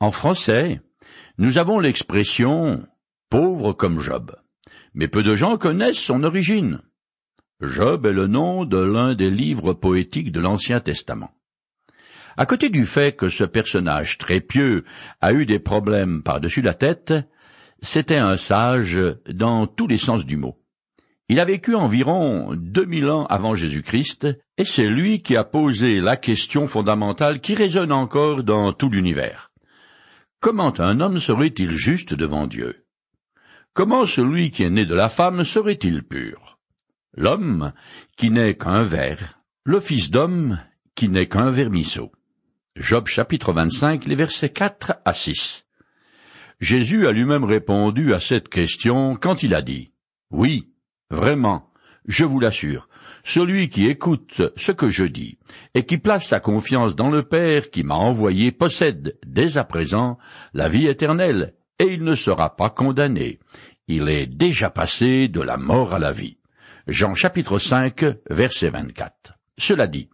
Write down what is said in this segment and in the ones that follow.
En français, nous avons l'expression pauvre comme Job, mais peu de gens connaissent son origine. Job est le nom de l'un des livres poétiques de l'Ancien Testament. À côté du fait que ce personnage très pieux a eu des problèmes par-dessus la tête, c'était un sage dans tous les sens du mot. Il a vécu environ deux mille ans avant Jésus-Christ, et c'est lui qui a posé la question fondamentale qui résonne encore dans tout l'univers. Comment un homme serait-il juste devant Dieu? Comment celui qui est né de la femme serait-il pur? L'homme qui n'est qu'un ver, le fils d'homme qui n'est qu'un vermisseau. Job chapitre 25, les versets 4 à 6. Jésus a lui-même répondu à cette question quand il a dit, Oui, vraiment, je vous l'assure, celui qui écoute ce que je dis et qui place sa confiance dans le Père qui m'a envoyé possède dès à présent la vie éternelle et il ne sera pas condamné. Il est déjà passé de la mort à la vie. Jean chapitre 5 verset 24. Cela dit,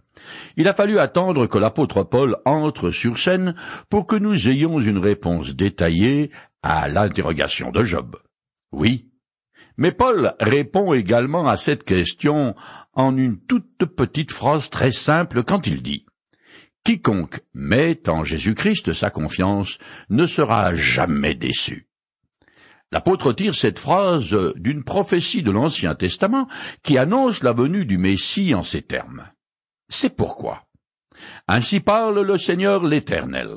il a fallu attendre que l'apôtre Paul entre sur scène pour que nous ayons une réponse détaillée à l'interrogation de Job. Oui, mais Paul répond également à cette question en une toute petite phrase très simple quand il dit Quiconque met en Jésus-Christ sa confiance ne sera jamais déçu. L'apôtre tire cette phrase d'une prophétie de l'Ancien Testament qui annonce la venue du Messie en ces termes. C'est pourquoi. Ainsi parle le Seigneur l'Éternel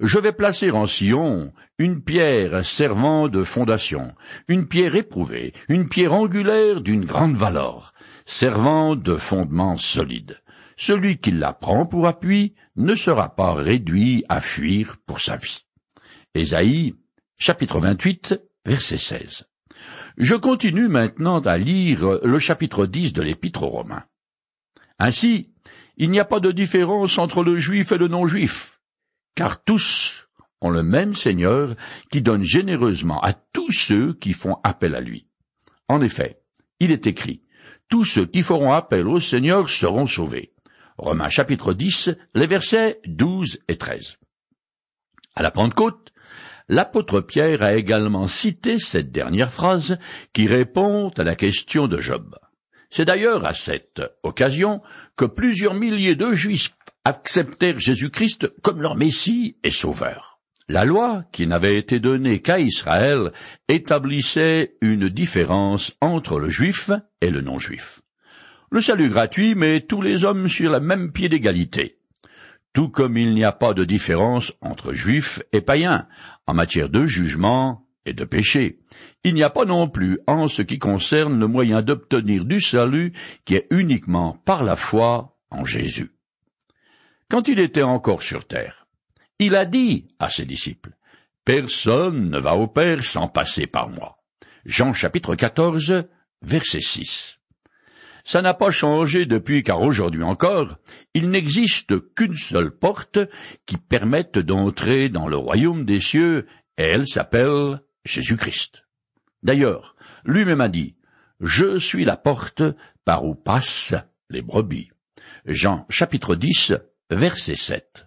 je vais placer en Sion une pierre servant de fondation, une pierre éprouvée, une pierre angulaire d'une grande valeur, servant de fondement solide. Celui qui la prend pour appui ne sera pas réduit à fuir pour sa vie. Ésaïe, chapitre 28, verset 16. Je continue maintenant à lire le chapitre 10 de l'Épître aux Romains. Ainsi, il n'y a pas de différence entre le juif et le non-juif, car tous le même Seigneur qui donne généreusement à tous ceux qui font appel à lui. En effet, il est écrit, tous ceux qui feront appel au Seigneur seront sauvés. Romains chapitre 10, les versets 12 et 13. À la Pentecôte, l'apôtre Pierre a également cité cette dernière phrase qui répond à la question de Job. C'est d'ailleurs à cette occasion que plusieurs milliers de Juifs acceptèrent Jésus-Christ comme leur Messie et Sauveur. La loi, qui n'avait été donnée qu'à Israël, établissait une différence entre le juif et le non-juif. Le salut gratuit met tous les hommes sur le même pied d'égalité. Tout comme il n'y a pas de différence entre juifs et païens en matière de jugement et de péché. Il n'y a pas non plus en ce qui concerne le moyen d'obtenir du salut qui est uniquement par la foi en Jésus quand il était encore sur terre. Il a dit à ses disciples, Personne ne va au Père sans passer par moi. Jean chapitre 14, verset 6. Ça n'a pas changé depuis car aujourd'hui encore, il n'existe qu'une seule porte qui permette d'entrer dans le royaume des cieux, et elle s'appelle Jésus-Christ. D'ailleurs, lui-même a dit, Je suis la porte par où passent les brebis. Jean chapitre 10, verset 7.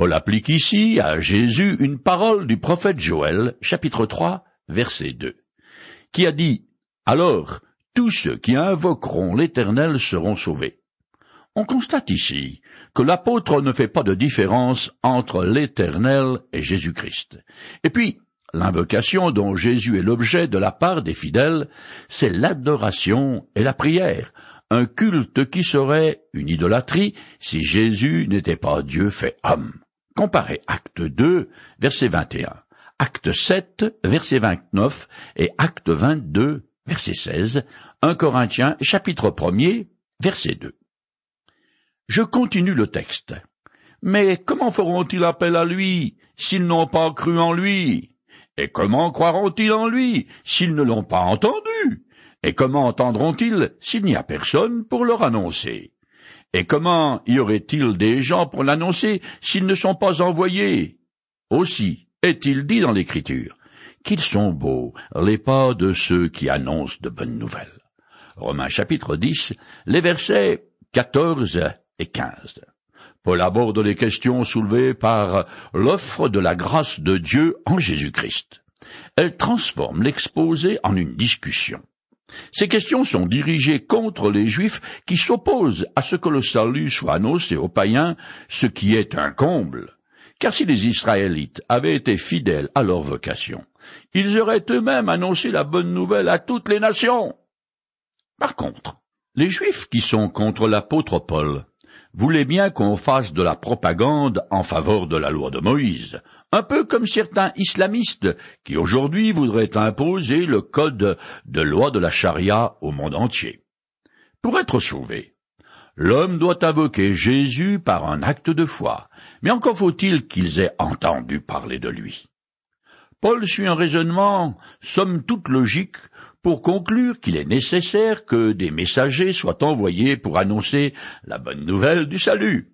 Paul applique ici à Jésus une parole du prophète Joël, chapitre 3, verset 2, qui a dit Alors tous ceux qui invoqueront l'Éternel seront sauvés. On constate ici que l'apôtre ne fait pas de différence entre l'Éternel et Jésus-Christ. Et puis, l'invocation dont Jésus est l'objet de la part des fidèles, c'est l'adoration et la prière, un culte qui serait une idolâtrie si Jésus n'était pas Dieu fait homme. Comparez Acte 2, verset 21, Acte 7, verset 29 et Acte 22, verset 16, 1 Corinthiens, chapitre 1er, verset 2. Je continue le texte. Mais comment feront-ils appel à lui s'ils n'ont pas cru en lui? Et comment croiront-ils en lui s'ils ne l'ont pas entendu? Et comment entendront-ils s'il n'y a personne pour leur annoncer? Et comment y aurait-il des gens pour l'annoncer s'ils ne sont pas envoyés? Aussi est-il dit dans l'Écriture qu'ils sont beaux les pas de ceux qui annoncent de bonnes nouvelles. Romains chapitre 10, les versets 14 et 15. Paul aborde les questions soulevées par l'offre de la grâce de Dieu en Jésus-Christ. Elle transforme l'exposé en une discussion. Ces questions sont dirigées contre les Juifs qui s'opposent à ce que le salut soit annoncé aux païens, ce qui est un comble. Car si les Israélites avaient été fidèles à leur vocation, ils auraient eux-mêmes annoncé la bonne nouvelle à toutes les nations. Par contre, les Juifs qui sont contre l'apôtre Paul voulaient bien qu'on fasse de la propagande en faveur de la loi de Moïse, un peu comme certains islamistes qui aujourd'hui voudraient imposer le code de loi de la charia au monde entier. Pour être sauvé, l'homme doit invoquer Jésus par un acte de foi, mais encore faut-il qu'ils aient entendu parler de lui. Paul suit un raisonnement, somme toute logique, pour conclure qu'il est nécessaire que des messagers soient envoyés pour annoncer la bonne nouvelle du salut.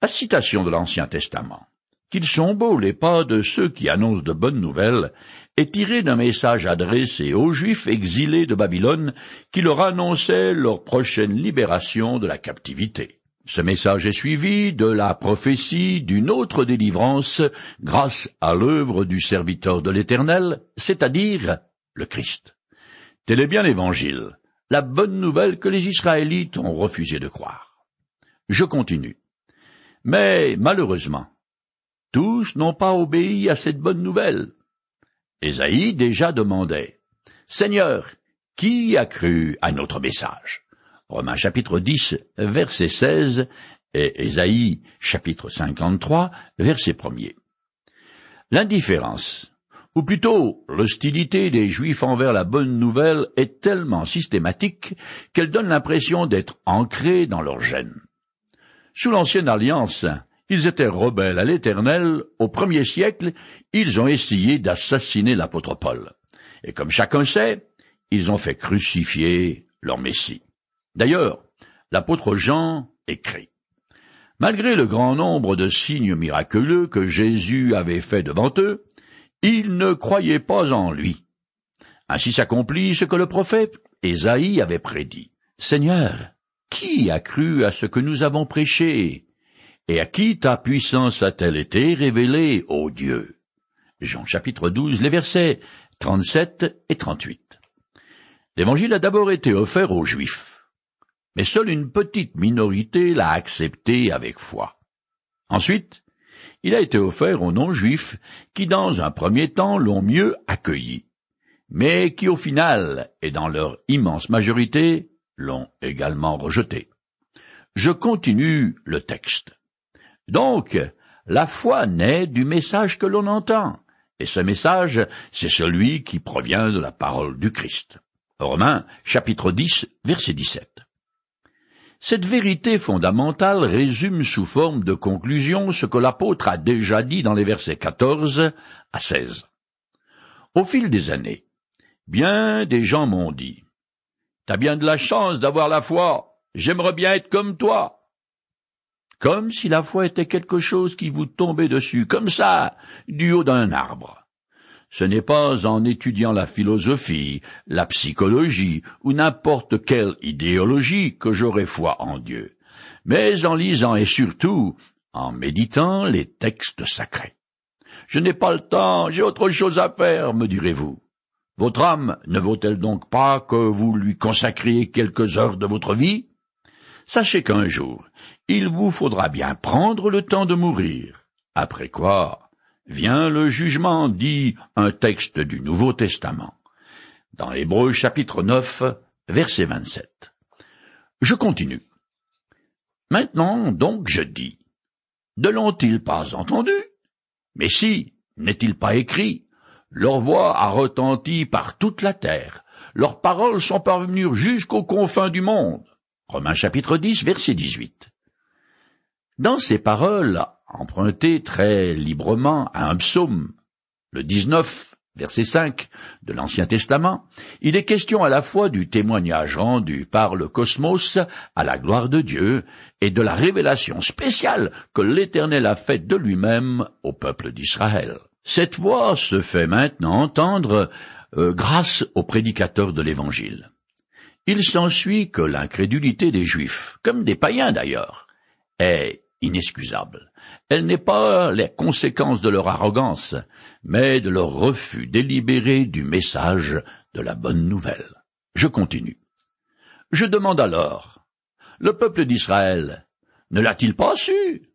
La citation de l'Ancien Testament qu'ils sont beaux les pas de ceux qui annoncent de bonnes nouvelles, est tiré d'un message adressé aux Juifs exilés de Babylone qui leur annonçait leur prochaine libération de la captivité. Ce message est suivi de la prophétie d'une autre délivrance grâce à l'œuvre du serviteur de l'Éternel, c'est-à-dire le Christ. Tel est bien l'Évangile, la bonne nouvelle que les Israélites ont refusé de croire. Je continue. Mais malheureusement, tous n'ont pas obéi à cette bonne nouvelle. Ésaïe déjà demandait Seigneur, qui a cru à notre message? Romains chapitre 10, verset 16 et Ésaïe chapitre 53, verset 1er. L'indifférence, ou plutôt l'hostilité des Juifs envers la bonne nouvelle est tellement systématique qu'elle donne l'impression d'être ancrée dans leur gène. Sous l'ancienne alliance, ils étaient rebelles à l'Éternel, au premier siècle, ils ont essayé d'assassiner l'apôtre Paul. Et comme chacun sait, ils ont fait crucifier leur Messie. D'ailleurs, l'apôtre Jean écrit. Malgré le grand nombre de signes miraculeux que Jésus avait faits devant eux, ils ne croyaient pas en lui. Ainsi s'accomplit ce que le prophète Ésaïe avait prédit. Seigneur, qui a cru à ce que nous avons prêché? Et à qui ta puissance a-t-elle été révélée, ô Dieu? Jean chapitre 12, les versets 37 et 38. L'évangile a d'abord été offert aux Juifs, mais seule une petite minorité l'a accepté avec foi. Ensuite, il a été offert aux non-juifs qui dans un premier temps l'ont mieux accueilli, mais qui au final, et dans leur immense majorité, l'ont également rejeté. Je continue le texte. Donc, la foi naît du message que l'on entend, et ce message, c'est celui qui provient de la parole du Christ. Romains, chapitre 10, verset 17. Cette vérité fondamentale résume sous forme de conclusion ce que l'apôtre a déjà dit dans les versets 14 à 16. Au fil des années, bien des gens m'ont dit, T'as bien de la chance d'avoir la foi, j'aimerais bien être comme toi comme si la foi était quelque chose qui vous tombait dessus, comme ça, du haut d'un arbre. Ce n'est pas en étudiant la philosophie, la psychologie ou n'importe quelle idéologie que j'aurai foi en Dieu, mais en lisant et surtout en méditant les textes sacrés. Je n'ai pas le temps, j'ai autre chose à faire, me direz-vous. Votre âme ne vaut-elle donc pas que vous lui consacriez quelques heures de votre vie? Sachez qu'un jour, il vous faudra bien prendre le temps de mourir. Après quoi vient le jugement, dit un texte du Nouveau Testament. Dans l'Hébreu chapitre 9, verset 27. Je continue. Maintenant donc je dis, ne l'ont-ils pas entendu? Mais si, n'est-il pas écrit Leur voix a retenti par toute la terre, leurs paroles sont parvenues jusqu'aux confins du monde. Romains chapitre 10, verset 18. Dans ces paroles, empruntées très librement à un psaume, le 19, verset 5 de l'Ancien Testament, il est question à la fois du témoignage rendu par le cosmos à la gloire de Dieu et de la révélation spéciale que l'Éternel a faite de lui-même au peuple d'Israël. Cette voix se fait maintenant entendre euh, grâce aux prédicateurs de l'Évangile. Il s'ensuit que l'incrédulité des Juifs, comme des païens d'ailleurs, est inexcusable. Elle n'est pas les conséquences de leur arrogance, mais de leur refus délibéré du message de la bonne nouvelle. Je continue. Je demande alors, le peuple d'Israël ne l'a-t-il pas su?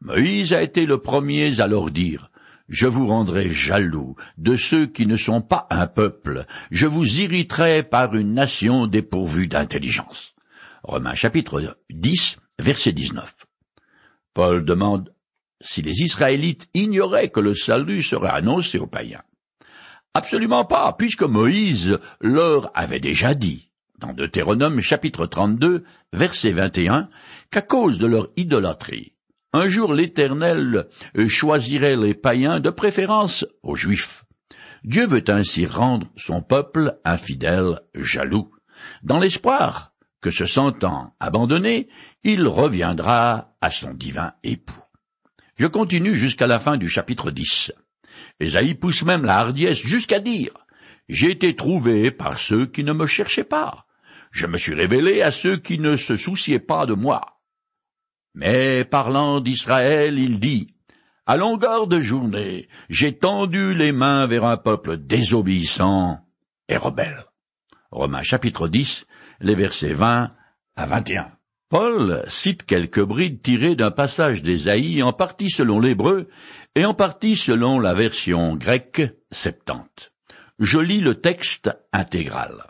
Moïse a été le premier à leur dire, je vous rendrai jaloux de ceux qui ne sont pas un peuple, je vous irriterai par une nation dépourvue d'intelligence. Romains chapitre 10, verset 19. Paul demande si les Israélites ignoraient que le salut serait annoncé aux païens. Absolument pas, puisque Moïse leur avait déjà dit, dans Deutéronome chapitre 32, verset 21, qu'à cause de leur idolâtrie, un jour l'Éternel choisirait les païens de préférence aux Juifs. Dieu veut ainsi rendre son peuple infidèle jaloux, dans l'espoir que se sentant abandonné, il reviendra à son divin époux. Je continue jusqu'à la fin du chapitre 10. Esaïe pousse même la hardiesse jusqu'à dire J'ai été trouvé par ceux qui ne me cherchaient pas. Je me suis révélé à ceux qui ne se souciaient pas de moi. Mais parlant d'Israël, il dit À longueur de journée, j'ai tendu les mains vers un peuple désobéissant et rebelle. Romains chapitre 10, les versets 20 à 21. Paul cite quelques brides tirées d'un passage d'Ésaïe en partie selon l'hébreu et en partie selon la version grecque septante. Je lis le texte intégral.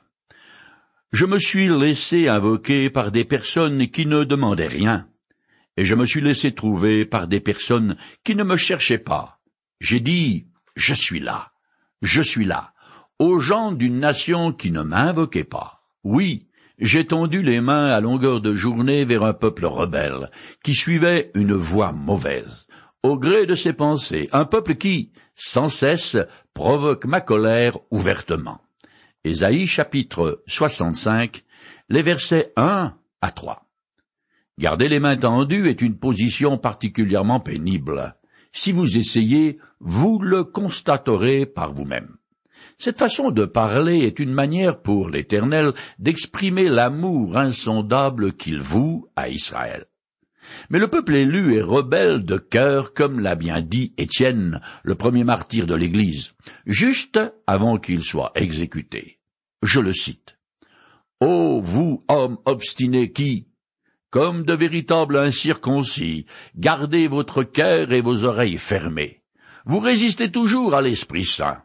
Je me suis laissé invoquer par des personnes qui ne demandaient rien, et je me suis laissé trouver par des personnes qui ne me cherchaient pas. J'ai dit, je suis là, je suis là, aux gens d'une nation qui ne m'invoquait pas. Oui, j'ai tendu les mains à longueur de journée vers un peuple rebelle, qui suivait une voie mauvaise, au gré de ses pensées, un peuple qui, sans cesse, provoque ma colère ouvertement. Ésaïe chapitre 65, les versets 1 à 3. Garder les mains tendues est une position particulièrement pénible. Si vous essayez, vous le constaterez par vous-même. Cette façon de parler est une manière pour l'Éternel d'exprimer l'amour insondable qu'il voue à Israël. Mais le peuple élu est rebelle de cœur, comme l'a bien dit Étienne, le premier martyr de l'Église, juste avant qu'il soit exécuté. Je le cite. Ô vous, hommes obstinés qui, comme de véritables incirconcis, gardez votre cœur et vos oreilles fermées. Vous résistez toujours à l'Esprit Saint.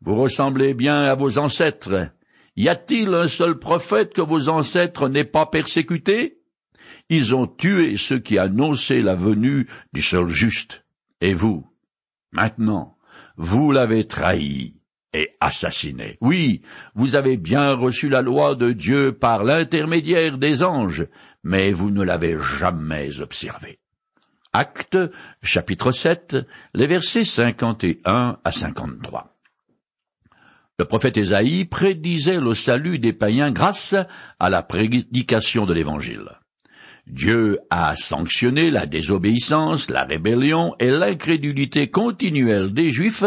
Vous ressemblez bien à vos ancêtres. Y a-t-il un seul prophète que vos ancêtres n'aient pas persécuté? Ils ont tué ceux qui annonçaient la venue du seul juste. Et vous, maintenant, vous l'avez trahi et assassiné. Oui, vous avez bien reçu la loi de Dieu par l'intermédiaire des anges, mais vous ne l'avez jamais observée. Acte, chapitre 7, les versets 51 à 53. Le prophète Ésaïe prédisait le salut des païens grâce à la prédication de l'Évangile. Dieu a sanctionné la désobéissance, la rébellion et l'incrédulité continuelle des Juifs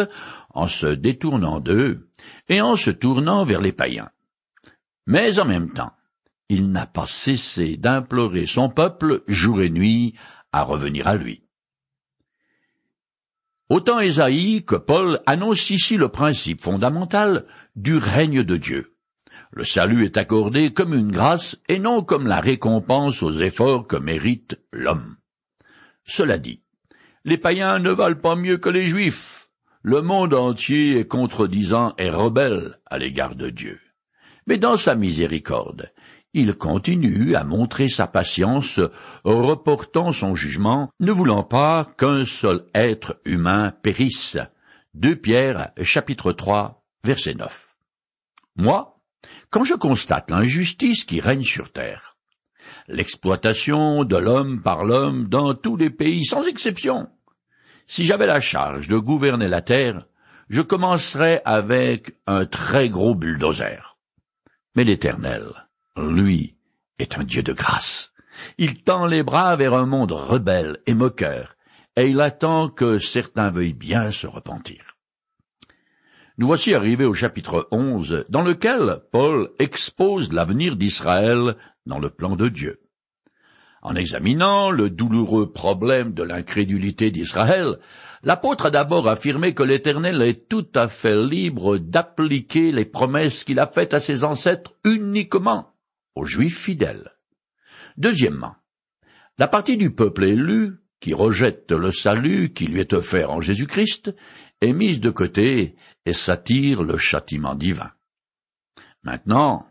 en se détournant d'eux et en se tournant vers les païens. Mais en même temps, il n'a pas cessé d'implorer son peuple jour et nuit à revenir à lui. Autant Ésaïe que Paul annoncent ici le principe fondamental du règne de Dieu. Le salut est accordé comme une grâce et non comme la récompense aux efforts que mérite l'homme. Cela dit, les païens ne valent pas mieux que les juifs. Le monde entier est contredisant et rebelle à l'égard de Dieu. Mais dans sa miséricorde, il continue à montrer sa patience, reportant son jugement, ne voulant pas qu'un seul être humain périsse. 2 Pierre, chapitre 3, verset 9. Moi, quand je constate l'injustice qui règne sur terre, l'exploitation de l'homme par l'homme dans tous les pays, sans exception, si j'avais la charge de gouverner la terre, je commencerais avec un très gros bulldozer. Mais l'Éternel, lui, est un Dieu de grâce. Il tend les bras vers un monde rebelle et moqueur, et il attend que certains veuillent bien se repentir. Nous voici arrivés au chapitre 11, dans lequel Paul expose l'avenir d'Israël dans le plan de Dieu. En examinant le douloureux problème de l'incrédulité d'Israël, l'apôtre a d'abord affirmé que l'Éternel est tout à fait libre d'appliquer les promesses qu'il a faites à ses ancêtres uniquement Juifs fidèles. Deuxièmement, la partie du peuple élu, qui rejette le salut qui lui est offert en Jésus-Christ, est mise de côté et s'attire le châtiment divin. Maintenant,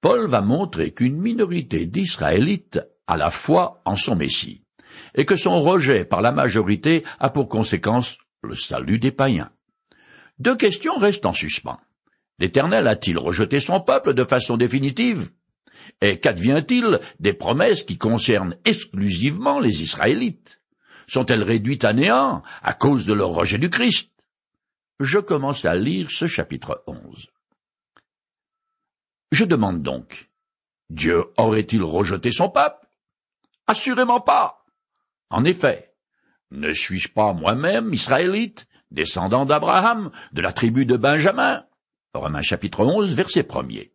Paul va montrer qu'une minorité d'Israélites a la foi en son Messie, et que son rejet par la majorité a pour conséquence le salut des païens. Deux questions restent en suspens. L'Éternel a-t-il rejeté son peuple de façon définitive? Et qu'advient-il des promesses qui concernent exclusivement les Israélites? Sont-elles réduites à néant à cause de leur rejet du Christ? Je commence à lire ce chapitre 11. Je demande donc, Dieu aurait-il rejeté son peuple Assurément pas. En effet, ne suis-je pas moi-même israélite, descendant d'Abraham, de la tribu de Benjamin? Romains chapitre 11, verset 1er.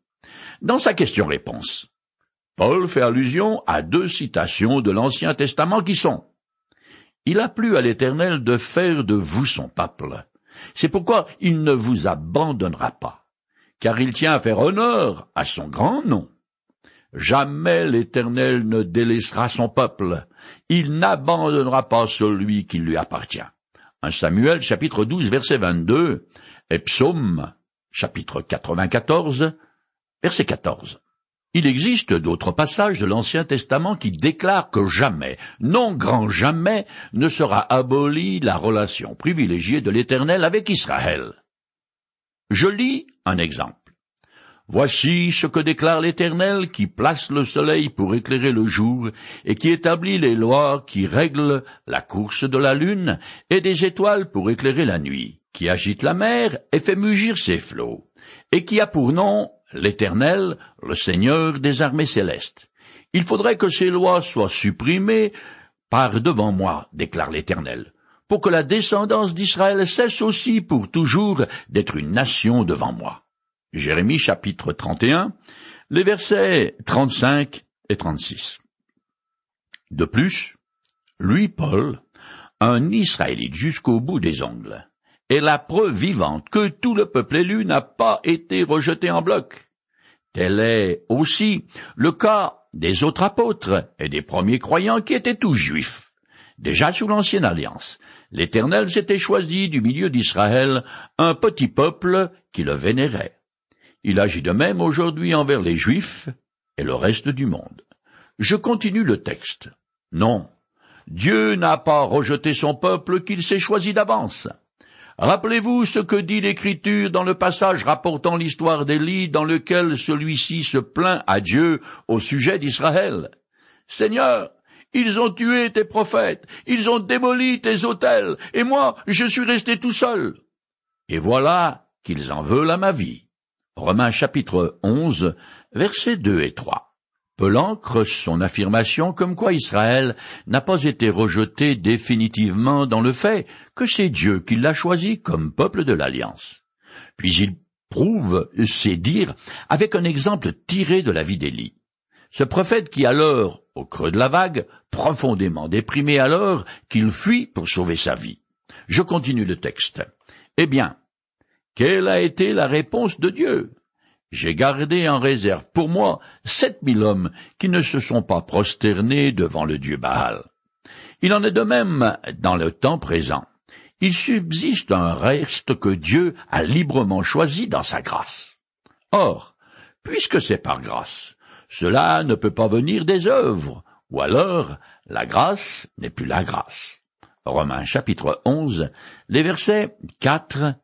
Dans sa question-réponse, Paul fait allusion à deux citations de l'Ancien Testament qui sont Il a plu à l'Éternel de faire de vous son peuple. C'est pourquoi il ne vous abandonnera pas, car il tient à faire honneur à son grand nom. Jamais l'Éternel ne délaissera son peuple. Il n'abandonnera pas celui qui lui appartient. Un Samuel chapitre 12 verset 22 et Psaume chapitre 94 verset 14. Il existe d'autres passages de l'Ancien Testament qui déclarent que jamais, non grand jamais, ne sera abolie la relation privilégiée de l'Éternel avec Israël. Je lis un exemple. Voici ce que déclare l'Éternel qui place le soleil pour éclairer le jour, et qui établit les lois qui règlent la course de la lune, et des étoiles pour éclairer la nuit, qui agite la mer et fait mugir ses flots, et qui a pour nom l'Éternel, le Seigneur des armées célestes. Il faudrait que ces lois soient supprimées par devant moi, déclare l'Éternel, pour que la descendance d'Israël cesse aussi pour toujours d'être une nation devant moi. Jérémie chapitre 31, les versets 35 et 36. De plus, lui, Paul, un Israélite jusqu'au bout des ongles, est la preuve vivante que tout le peuple élu n'a pas été rejeté en bloc. Tel est aussi le cas des autres apôtres et des premiers croyants qui étaient tous juifs. Déjà sous l'ancienne alliance, l'Éternel s'était choisi du milieu d'Israël un petit peuple qui le vénérait. Il agit de même aujourd'hui envers les Juifs et le reste du monde. Je continue le texte. Non, Dieu n'a pas rejeté son peuple qu'il s'est choisi d'avance. Rappelez-vous ce que dit l'Écriture dans le passage rapportant l'histoire d'Élie dans lequel celui-ci se plaint à Dieu au sujet d'Israël. Seigneur, ils ont tué tes prophètes, ils ont démoli tes autels, et moi je suis resté tout seul. Et voilà qu'ils en veulent à ma vie. Romains chapitre 11, versets 2 et 3. Pelan creuse son affirmation comme quoi Israël n'a pas été rejeté définitivement dans le fait que c'est Dieu qui l'a choisi comme peuple de l'Alliance. Puis il prouve ses dires avec un exemple tiré de la vie d'Élie. Ce prophète qui alors, au creux de la vague, profondément déprimé alors, qu'il fuit pour sauver sa vie. Je continue le texte. Eh bien, quelle a été la réponse de Dieu? J'ai gardé en réserve pour moi sept mille hommes qui ne se sont pas prosternés devant le dieu Baal. Il en est de même dans le temps présent. Il subsiste un reste que Dieu a librement choisi dans sa grâce. Or, puisque c'est par grâce, cela ne peut pas venir des œuvres, ou alors la grâce n'est plus la grâce. Romains chapitre 11, les versets 4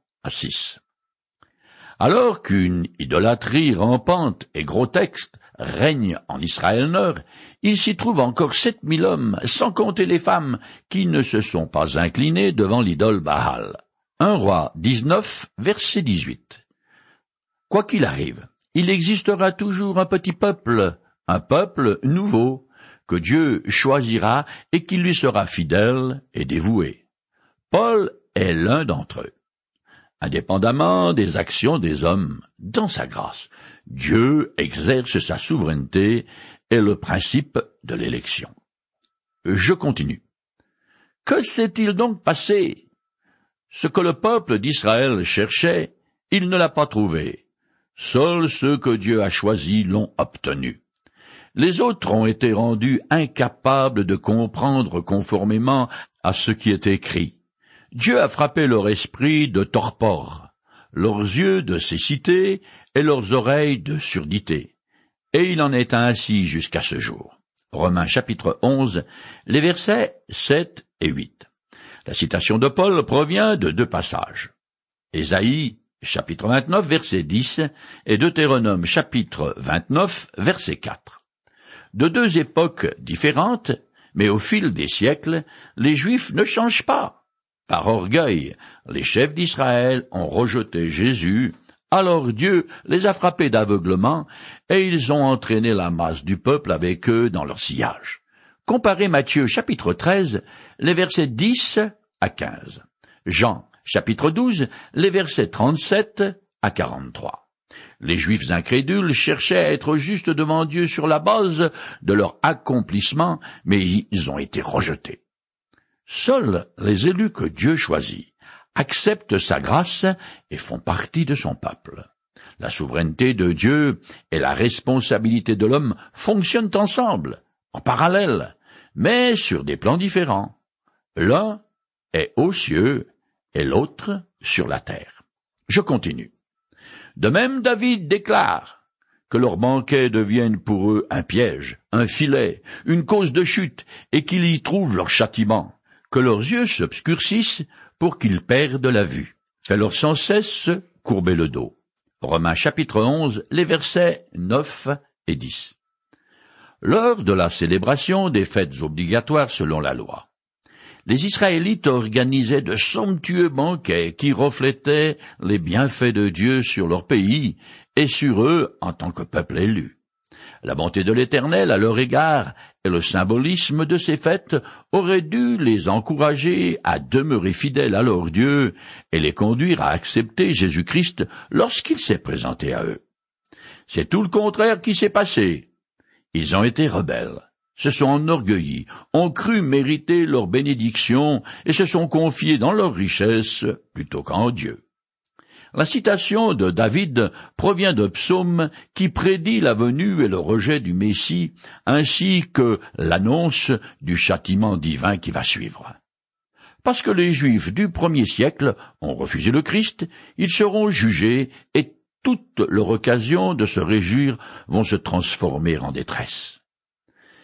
alors qu'une idolâtrie rampante et grotesque règne en Israël Nord, il s'y trouve encore sept mille hommes, sans compter les femmes, qui ne se sont pas inclinés devant l'idole Baal. Roi 19, verset 18. Quoi qu'il arrive, il existera toujours un petit peuple, un peuple nouveau, que Dieu choisira et qui lui sera fidèle et dévoué. Paul est l'un d'entre eux indépendamment des actions des hommes, dans sa grâce. Dieu exerce sa souveraineté et le principe de l'élection. Je continue. Que s'est-il donc passé? Ce que le peuple d'Israël cherchait, il ne l'a pas trouvé. Seuls ceux que Dieu a choisis l'ont obtenu. Les autres ont été rendus incapables de comprendre conformément à ce qui est écrit. Dieu a frappé leur esprit de torpor, leurs yeux de cécité et leurs oreilles de surdité. Et il en est ainsi jusqu'à ce jour. Romains chapitre 11, les versets 7 et 8. La citation de Paul provient de deux passages. Ésaïe chapitre 29 verset 10 et Deutéronome chapitre 29 verset 4. De deux époques différentes, mais au fil des siècles, les Juifs ne changent pas. Par orgueil, les chefs d'Israël ont rejeté Jésus, alors Dieu les a frappés d'aveuglement, et ils ont entraîné la masse du peuple avec eux dans leur sillage. Comparez Matthieu chapitre 13, les versets 10 à 15. Jean chapitre 12, les versets 37 à 43. Les Juifs incrédules cherchaient à être justes devant Dieu sur la base de leur accomplissement, mais ils ont été rejetés. Seuls les élus que Dieu choisit acceptent sa grâce et font partie de son peuple. La souveraineté de Dieu et la responsabilité de l'homme fonctionnent ensemble, en parallèle, mais sur des plans différents. L'un est aux cieux et l'autre sur la terre. Je continue. De même, David déclare que leurs banquets deviennent pour eux un piège, un filet, une cause de chute, et qu'ils y trouvent leur châtiment, que leurs yeux s'obscurcissent pour qu'ils perdent la vue. Fais-leur sans cesse courber le dos. Romains chapitre 11, les versets 9 et 10. Lors de la célébration des fêtes obligatoires selon la loi, les Israélites organisaient de somptueux banquets qui reflétaient les bienfaits de Dieu sur leur pays et sur eux en tant que peuple élu. La bonté de l'Éternel à leur égard et le symbolisme de ces fêtes auraient dû les encourager à demeurer fidèles à leur Dieu et les conduire à accepter Jésus-Christ lorsqu'il s'est présenté à eux. C'est tout le contraire qui s'est passé. Ils ont été rebelles se sont enorgueillis, ont cru mériter leur bénédiction et se sont confiés dans leur richesse plutôt qu'en Dieu. La citation de David provient de psaume qui prédit la venue et le rejet du Messie, ainsi que l'annonce du châtiment divin qui va suivre. Parce que les Juifs du premier siècle ont refusé le Christ, ils seront jugés et toute leur occasion de se réjouir vont se transformer en détresse.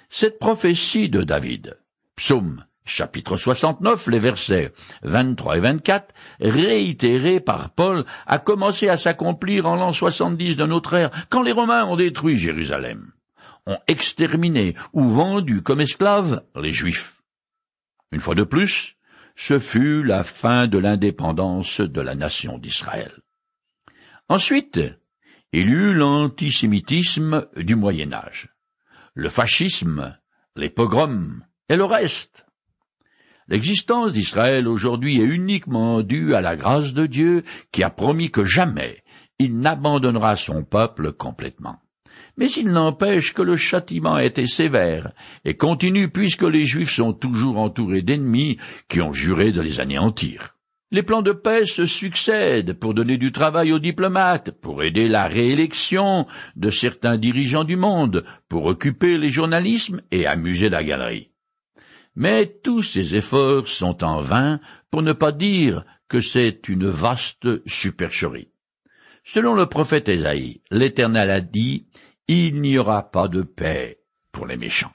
Cette prophétie de David, psaume chapitre 69, les versets 23 et 24, réitérée par Paul, a commencé à s'accomplir en l'an 70 de notre ère, quand les Romains ont détruit Jérusalem, ont exterminé ou vendu comme esclaves les Juifs. Une fois de plus, ce fut la fin de l'indépendance de la nation d'Israël. Ensuite, il y eut l'antisémitisme du Moyen Âge le fascisme, les pogroms et le reste. L'existence d'Israël aujourd'hui est uniquement due à la grâce de Dieu qui a promis que jamais il n'abandonnera son peuple complètement. Mais il n'empêche que le châtiment a été sévère et continue puisque les Juifs sont toujours entourés d'ennemis qui ont juré de les anéantir. Les plans de paix se succèdent pour donner du travail aux diplomates, pour aider la réélection de certains dirigeants du monde, pour occuper les journalismes et amuser la galerie. Mais tous ces efforts sont en vain, pour ne pas dire que c'est une vaste supercherie. Selon le prophète Ésaïe, l'Éternel a dit, Il n'y aura pas de paix pour les méchants.